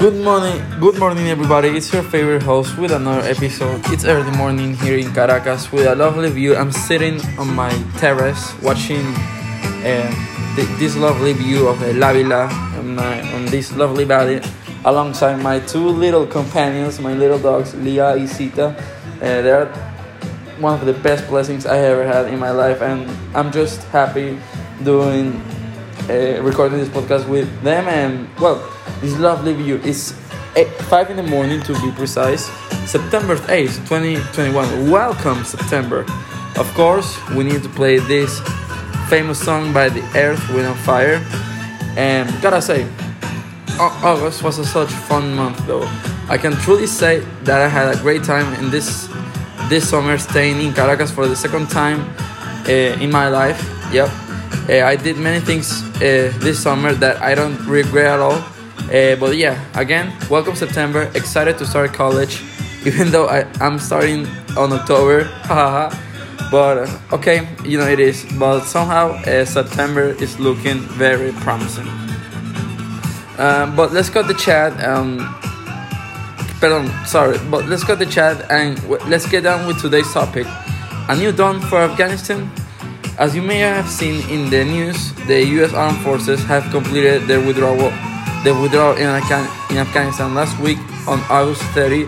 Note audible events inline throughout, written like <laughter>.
Good morning, good morning, everybody. It's your favorite host with another episode. It's early morning here in Caracas with a lovely view. I'm sitting on my terrace watching uh, th- this lovely view of La Vila on, my, on this lovely valley alongside my two little companions, my little dogs, Lia and Sita. Uh, they're one of the best blessings I ever had in my life, and I'm just happy doing uh, recording this podcast with them and well this lovely view is 5 in the morning to be precise. September 8th 2021 welcome september. Of course we need to play this famous song by the earth wind and fire. And gotta say august was a such a fun month though. I can truly say that i had a great time in this this summer staying in caracas for the second time uh, in my life. Yep. Uh, I did many things uh, this summer that I don't regret at all. Uh, but yeah, again, welcome September. Excited to start college, <laughs> even though I, I'm starting on October. <laughs> but okay, you know it is. But somehow September is looking very promising. Um, but let's cut the chat. Um, pardon, sorry, but let's cut the chat and let's get on with today's topic. A new dawn for Afghanistan. As you may have seen in the news, the U.S. Armed Forces have completed their withdrawal, the withdrawal in, in Afghanistan last week on August 30,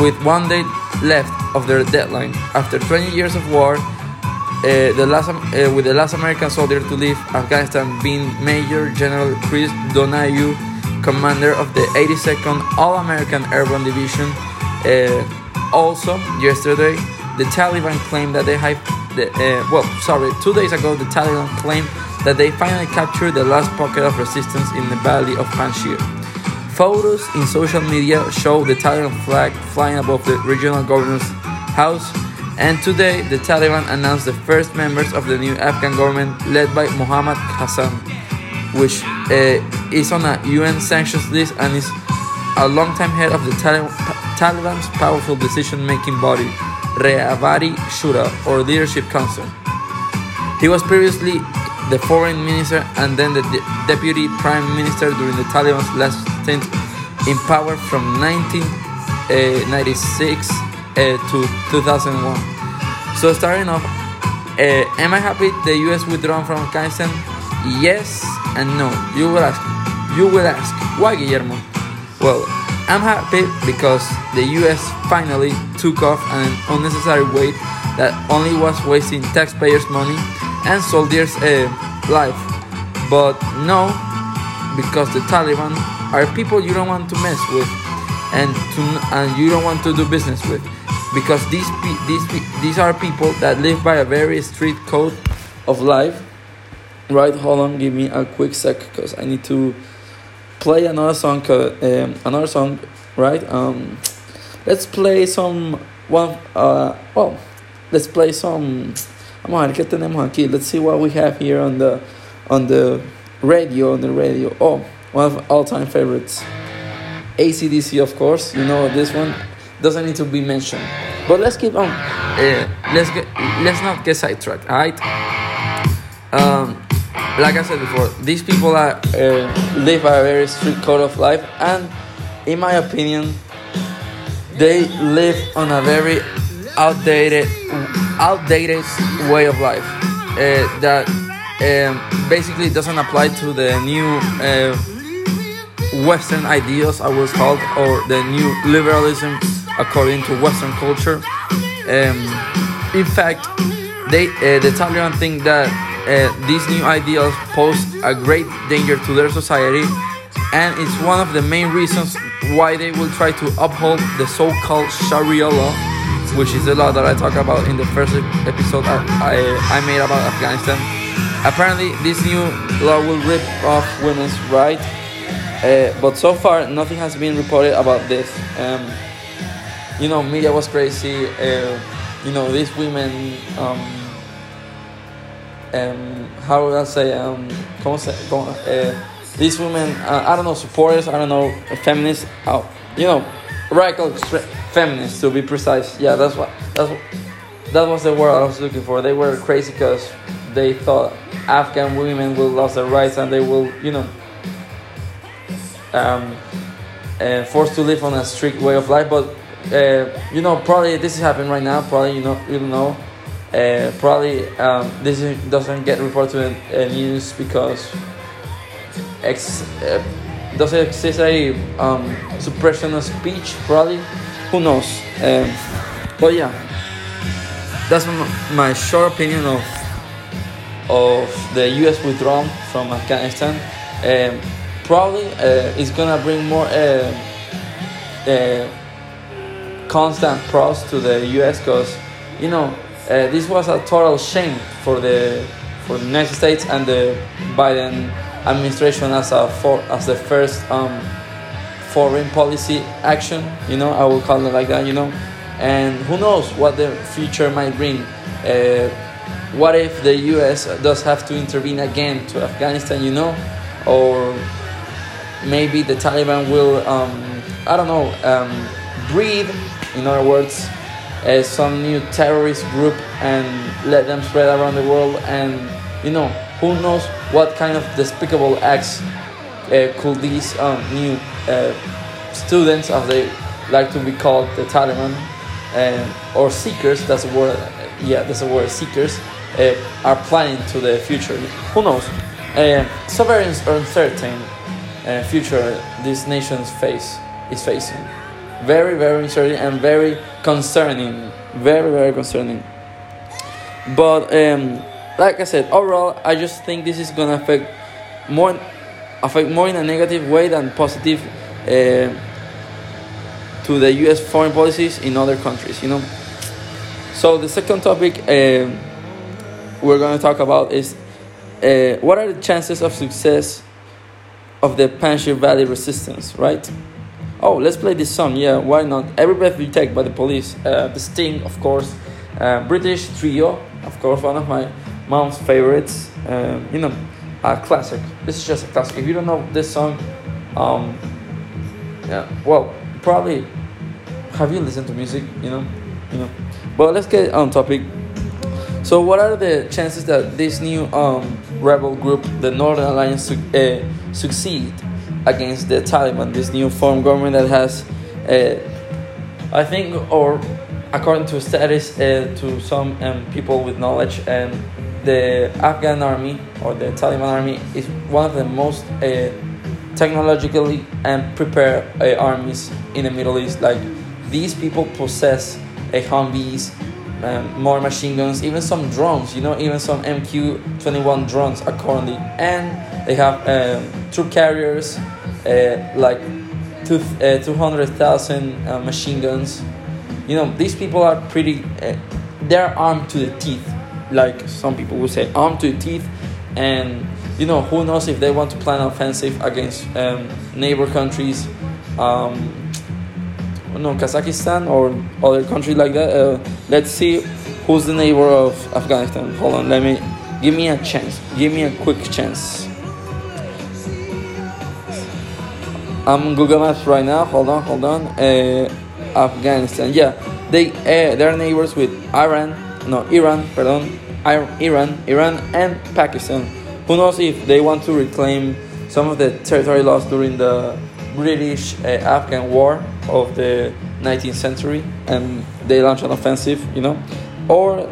with one day left of their deadline. After 20 years of war, uh, the last, uh, with the last American soldier to leave Afghanistan being Major General Chris Donahue, commander of the 82nd All-American Airborne Division. Uh, also, yesterday, the Taliban claimed that they have the, uh, well, sorry, two days ago, the Taliban claimed that they finally captured the last pocket of resistance in the valley of Panjshir. Photos in social media show the Taliban flag flying above the regional governor's house, and today the Taliban announced the first members of the new Afghan government led by Mohammad Hassan, which uh, is on a UN sanctions list and is a longtime head of the Taliban's powerful decision making body. Rahbari Shura or Leadership Council. He was previously the foreign minister and then the de- deputy prime minister during the Taliban's last stint in power from 1996 uh, to 2001. So starting off, uh, am I happy the U.S. withdrawn from Afghanistan? Yes and no. You will ask. You will ask why, Guillermo? Well, I'm happy because the US finally took off an unnecessary weight that only was wasting taxpayers' money and soldiers' uh, life. But no, because the Taliban are people you don't want to mess with and to, and you don't want to do business with because these these these are people that live by a very strict code of life. Right, hold on, give me a quick sec because I need to play another song, um, another song, right? Um, let's play some one. Uh, well, let's play some. Vamos a aquí. Let's see what we have here on the on the radio on the radio. Oh, one of all-time favorites, ACDC, of course. You know this one doesn't need to be mentioned. But let's keep on. Uh, let's get let's not get sidetracked. All right. Um, like I said before, these people are uh, live a very strict code of life, and in my opinion, they live on a very outdated, outdated way of life uh, that um, basically doesn't apply to the new uh, Western ideals, I was called, or the new liberalism according to Western culture. Um, in fact, they uh, the Taliban think that uh, these new ideals pose a great danger to their society, and it's one of the main reasons why they will try to uphold the so called Sharia law, which is the law that I talked about in the first episode I, I, I made about Afghanistan. Apparently, this new law will rip off women's rights, uh, but so far, nothing has been reported about this. Um, you know, media was crazy. Uh, you know, these women. Um, um, how would I say, um, ¿cómo se, cómo, uh, these women, uh, I don't know, supporters, I don't know, feminists, uh, you know, radical feminists to be precise. Yeah, that's what, that's what, that was the word I was looking for. They were crazy because they thought Afghan women will lose their rights and they will, you know, um, uh, forced to live on a strict way of life. But uh, you know, probably this is happening right now. Probably you know, you don't know. Uh, probably um, this doesn't get reported in news because ex- uh, does it exist a um, suppression of speech? Probably, who knows? Um, but yeah, that's my short opinion of of the U.S. withdrawal from Afghanistan. Um, probably uh, it's gonna bring more uh, uh, constant pros to the U.S. because you know uh, this was a total shame for the for the United States and the Biden administration as a for, as the first um, foreign policy action. You know, I will call it like that. You know, and who knows what the future might bring. Uh, what if the U.S. does have to intervene again to Afghanistan? You know, or maybe the Taliban will, um, I don't know, um, breed, in other words, uh, some new terrorist group and let them spread around the world. And you know, who knows what kind of despicable acts uh, could these um, new uh, students, as they like to be called, the Taliban, uh, or seekers, that's a word, yeah, that's a word, seekers, uh, are planning to the future. Who knows? Uh, so very uncertain uh, future this nation's face is facing. Very, very uncertain and very concerning. Very, very concerning. But um, like I said, overall, I just think this is gonna affect more, affect more in a negative way than positive uh, to the U.S. foreign policies in other countries. You know. So the second topic uh, we're gonna talk about is uh, what are the chances of success of the Panjshir Valley resistance, right? Oh, let's play this song. Yeah, why not? Every Breath You Take by the Police. The Sting, of course. British Trio, of course, one of my mom's favorites. Um, you know, a classic. This is just a classic. If you don't know this song, um, yeah, well, probably have you listened to music? You know, you know. But let's get on topic. So, what are the chances that this new um, rebel group, the Northern Alliance, uh, succeed against the Taliban, this new formed government that has, uh, I think, or according to status, uh, to some um, people with knowledge, and the Afghan army or the Taliban army is one of the most uh, technologically and prepared uh, armies in the Middle East. Like these people possess a Humvees, um, more machine guns, even some drones. You know, even some MQ twenty one drones accordingly, and they have um, troop carriers, uh, like two, uh, 200,000 uh, machine guns. You know, these people are pretty, uh, they're armed to the teeth, like some people would say, armed to the teeth. And, you know, who knows if they want to plan an offensive against um, neighbor countries, um, no, Kazakhstan or other countries like that. Uh, let's see who's the neighbor of Afghanistan. Hold on, let me, give me a chance. Give me a quick chance. I'm Google Maps right now. Hold on, hold on. Uh, Afghanistan. Yeah, they uh, they're neighbors with Iran. No, Iran. Pardon, Iran, Iran, and Pakistan. Who knows if they want to reclaim some of the territory lost during the British uh, Afghan War of the 19th century, and they launch an offensive. You know, or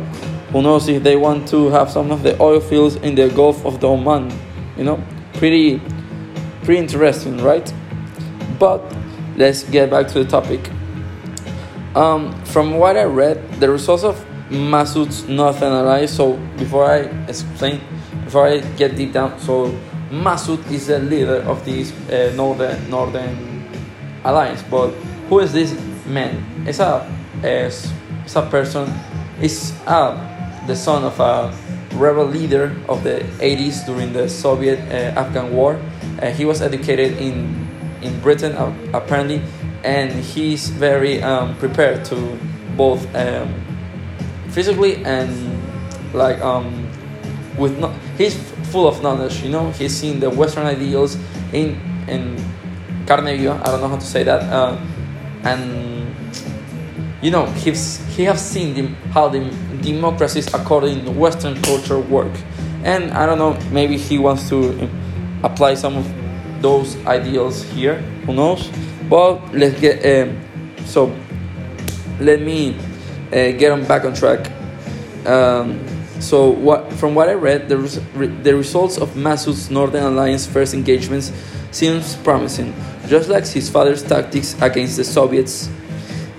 who knows if they want to have some of the oil fields in the Gulf of the Oman. You know, pretty pretty interesting, right? But let's get back to the topic. Um, from what I read, the results of Massoud's Northern Alliance. So before I explain, before I get deep down, so Massoud is the leader of this uh, northern Northern Alliance. But who is this man? It's a it's, it's a person. It's uh, the son of a rebel leader of the 80s during the Soviet uh, Afghan War. Uh, he was educated in in Britain apparently, and he's very um, prepared to both um, physically and like um, with no, he's full of knowledge. You know, he's seen the Western ideals in in carne viva. I don't know how to say that, uh, and you know he's he has seen the, how the democracies according to Western culture work, and I don't know maybe he wants to apply some of those ideals here. Who knows? But let's get um, so. Let me get on back on track. Um, so what from what I read, the, res- the results of Massoud's Northern Alliance first engagements seems promising. Just like his father's tactics against the Soviets,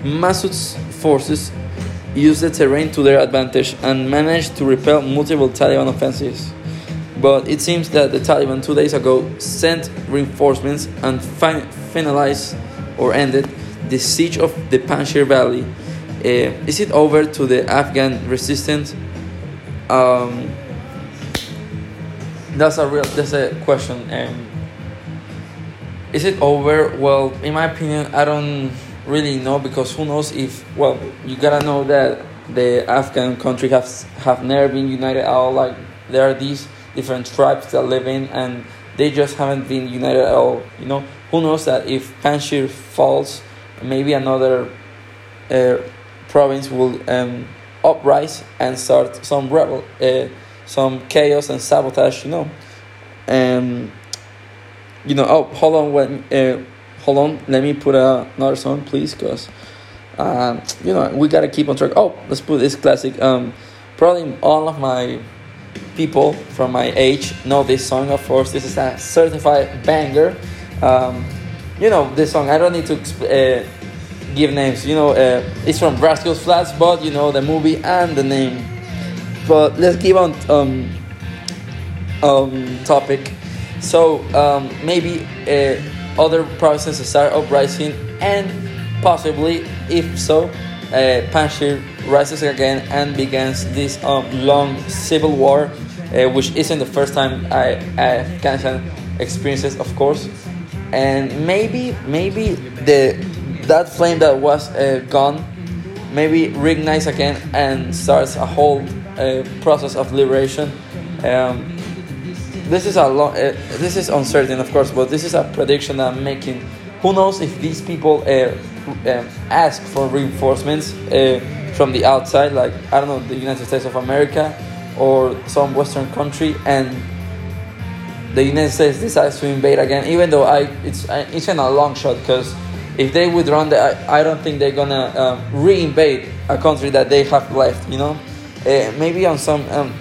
Massoud's forces used the terrain to their advantage and managed to repel multiple Taliban offensives. But it seems that the Taliban two days ago sent reinforcements and fin- finalized or ended the siege of the Panjshir Valley. Uh, is it over to the Afghan resistance? Um, that's a real that's a question. Um, is it over? Well, in my opinion, I don't really know because who knows if well you gotta know that the Afghan country has have never been united at all. Like there are these different tribes that live in and they just haven't been united at all. You know, who knows that if Panjshir falls, maybe another uh, province will um, uprise and start some rebel, uh, some chaos and sabotage. You know, um, you know. Oh, hold on, when uh, hold on. Let me put another song, please, cause um, you know we gotta keep on track. Oh, let's put this classic. Um, probably all of my people from my age know this song. Of course, this is a certified banger. Um, you know this song. I don't need to uh, give names. You know, uh, it's from Rascals Flatts, but you know the movie and the name. But let's keep on um, um, topic. So um, maybe uh, other provinces start uprising, and possibly, if so, uh, rises again and begins this um, long civil war, uh, which isn't the first time I, Afghanistan experiences, of course. And maybe, maybe the that flame that was uh, gone, maybe reignites again and starts a whole uh, process of liberation. Um, this is a long, uh, this is uncertain, of course, but this is a prediction I'm making. Who knows if these people uh, um, ask for reinforcements uh, from the outside, like I don't know, the United States of America or some Western country, and the United States decides to invade again. Even though I, it's it's in a long shot because if they withdraw, I, I don't think they're gonna um, re-invade a country that they have left. You know, uh, maybe on some um,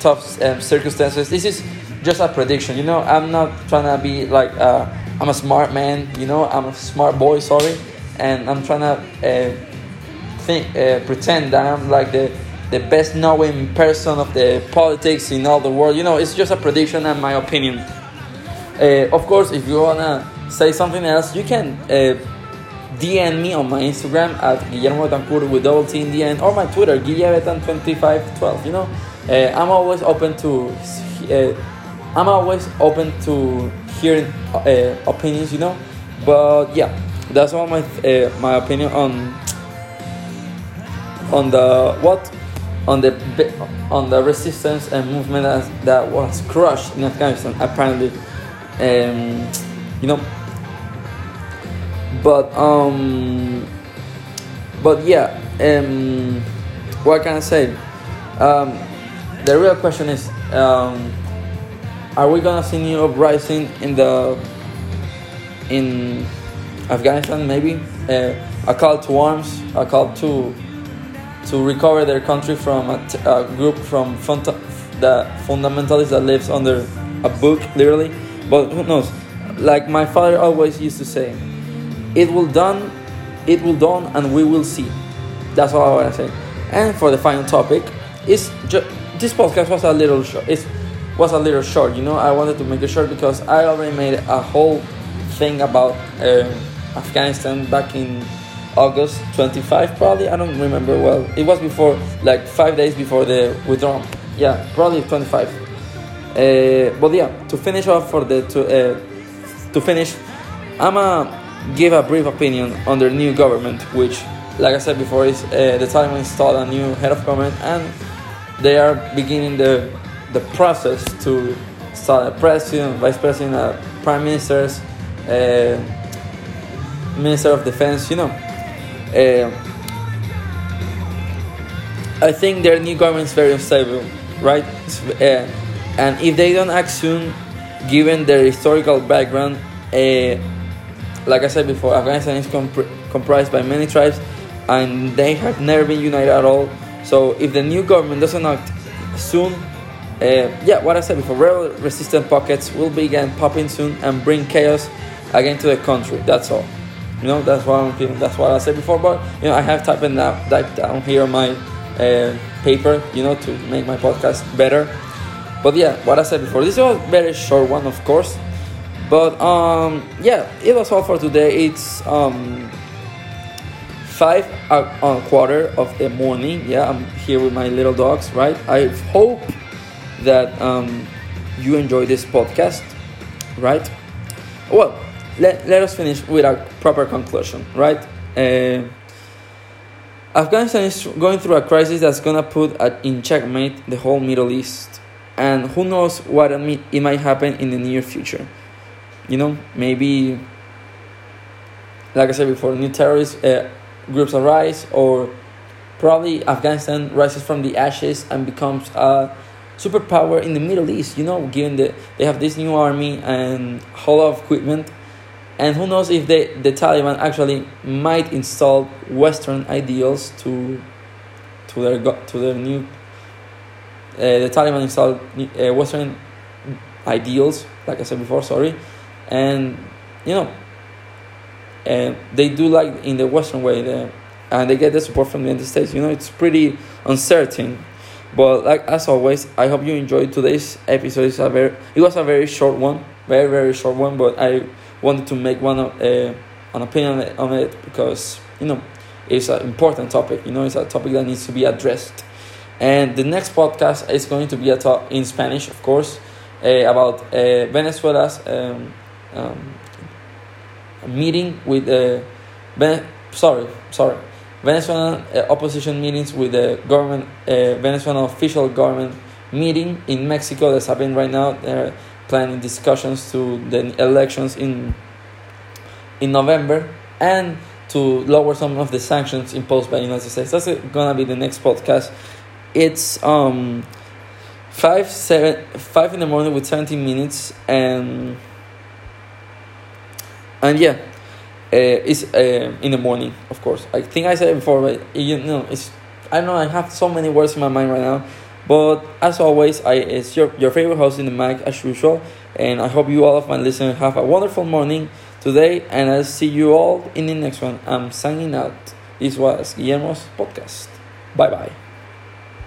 tough um, circumstances. This is just a prediction. You know, I'm not trying to be like uh, I'm a smart man. You know, I'm a smart boy. Sorry, and I'm trying to uh, think, uh, pretend that I'm like the the best knowing person of the politics in all the world. You know, it's just a prediction and my opinion. Of course, if you wanna say something else, you can DM me on my Instagram at Guillermo Betancourt with double T in the end, or my Twitter, Guillebetan2512. You know, uh, I'm always open to. Uh, I'm always open to hearing uh, opinions. You know, but yeah, that's all my uh, my opinion on on the what on the on the resistance and movement that, that was crushed in Afghanistan apparently um, you know but um but yeah um what can I say um the real question is um are we gonna see new uprising in the in Afghanistan maybe uh, a call to arms a call to to recover their country from a, t- a group from the fundamentalists that lives under a book, literally. But who knows? Like my father always used to say, "It will done, it will dawn, and we will see." That's all I want to say. And for the final topic, is ju- this podcast was a little short. It was a little short. You know, I wanted to make it short because I already made a whole thing about uh, Afghanistan back in August 25 probably I don't remember well it was before like five days before the withdrawal yeah probably 25 uh, but yeah to finish off for the to uh, to finish I'ma give a brief opinion on their new government which like I said before is uh, the Taliban installed a new head of government and they are beginning the the process to start a president vice president uh, prime ministers uh, minister of defense you know uh, I think their new government is very unstable, right? Uh, and if they don't act soon, given their historical background, uh, like I said before, Afghanistan is comp- comprised by many tribes, and they have never been united at all. So if the new government doesn't act soon, uh, yeah, what I said before, rebel resistant pockets will begin popping soon and bring chaos again to the country. That's all. You know, that's what I'm feeling. That's what I said before. But you know, I have typed that typed down here on my uh, paper. You know, to make my podcast better. But yeah, what I said before. This was a very short one, of course. But um, yeah, it was all for today. It's um, five a quarter of the morning. Yeah, I'm here with my little dogs. Right. I hope that um, you enjoy this podcast. Right. Well, let, let us finish with a proper conclusion. Right. Uh, Afghanistan is going through a crisis that's gonna put in checkmate the whole Middle East, and who knows what it might happen in the near future you know maybe like i said before new terrorist uh, groups arise or probably afghanistan rises from the ashes and becomes a superpower in the middle east you know given that they have this new army and whole lot of equipment. And who knows if they, the taliban actually might install western ideals to to their to their new uh, the taliban installed uh, western ideals like i said before sorry and you know and they do like in the western way the, and they get the support from the united states. You know it's pretty uncertain. But like as always i hope you enjoyed today's episode. It's a very it was a very short one very very short one but i wanted to make one uh, an opinion on it because you know it's an important topic. You know it's a topic that needs to be addressed. And the next podcast is going to be a talk in spanish of course uh, about uh, venezuela's um, um, meeting with the ben- sorry sorry Venezuelan uh, opposition meetings with the government uh, Venezuelan official government meeting in Mexico that's happening right now. They're planning discussions to the elections in in November and to lower some of the sanctions imposed by the United States. That's gonna be the next podcast. It's um five seven five in the morning with seventeen minutes and and yeah uh, it's uh, in the morning of course. I think i said it before but you know it's i don't know i have so many words in my mind right now. But as always i it's your, your favorite host in the mic as usual. And i hope you all of my listeners have a wonderful morning today. And i'll see you all in the next one. I'm signing out. This was guillermo's podcast. Bye bye